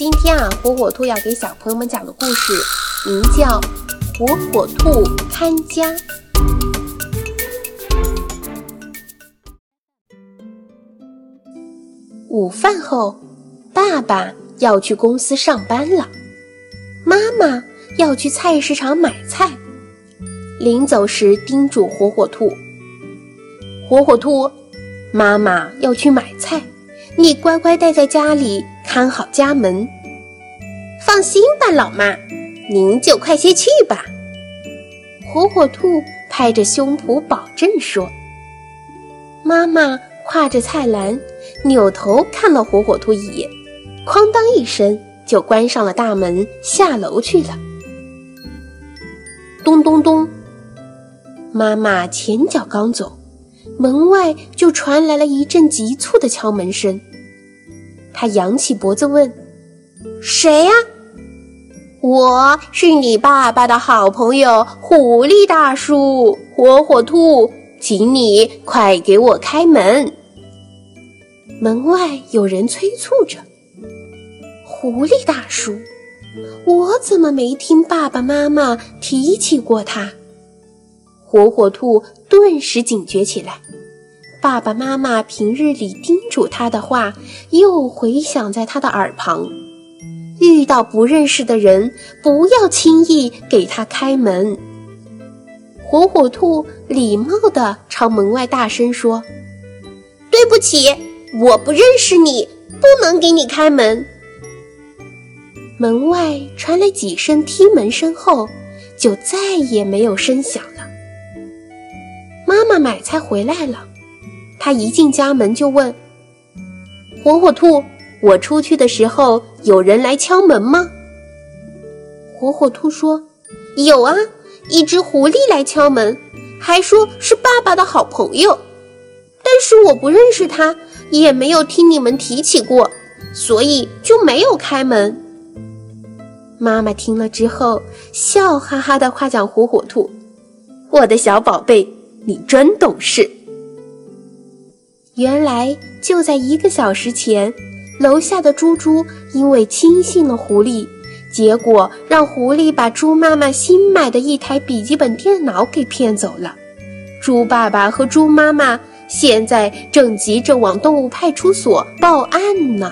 今天啊，火火兔要给小朋友们讲的故事名叫《火火兔看家》。午饭后，爸爸要去公司上班了，妈妈要去菜市场买菜。临走时叮嘱火火兔：“火火兔，妈妈要去买菜，你乖乖待在家里。”看好家门，放心吧，老妈，您就快些去吧。火火兔拍着胸脯保证说。妈妈挎着菜篮，扭头看了火火兔一眼，哐当一声就关上了大门，下楼去了。咚咚咚，妈妈前脚刚走，门外就传来了一阵急促的敲门声。他扬起脖子问：“谁呀？”“我是你爸爸的好朋友狐狸大叔，火火兔，请你快给我开门。”门外有人催促着：“狐狸大叔，我怎么没听爸爸妈妈提起过他？”火火兔顿时警觉起来。爸爸妈妈平日里叮嘱他的话，又回响在他的耳旁。遇到不认识的人，不要轻易给他开门。火火兔礼貌地朝门外大声说：“对不起，我不认识你，不能给你开门。”门外传来几声踢门声后，就再也没有声响了。妈妈买菜回来了。他一进家门就问：“火火兔，我出去的时候有人来敲门吗？”火火兔说：“有啊，一只狐狸来敲门，还说是爸爸的好朋友。但是我不认识他，也没有听你们提起过，所以就没有开门。”妈妈听了之后，笑哈哈的夸奖火火兔：“我的小宝贝，你真懂事。”原来就在一个小时前，楼下的猪猪因为轻信了狐狸，结果让狐狸把猪妈妈新买的一台笔记本电脑给骗走了。猪爸爸和猪妈妈现在正急着往动物派出所报案呢。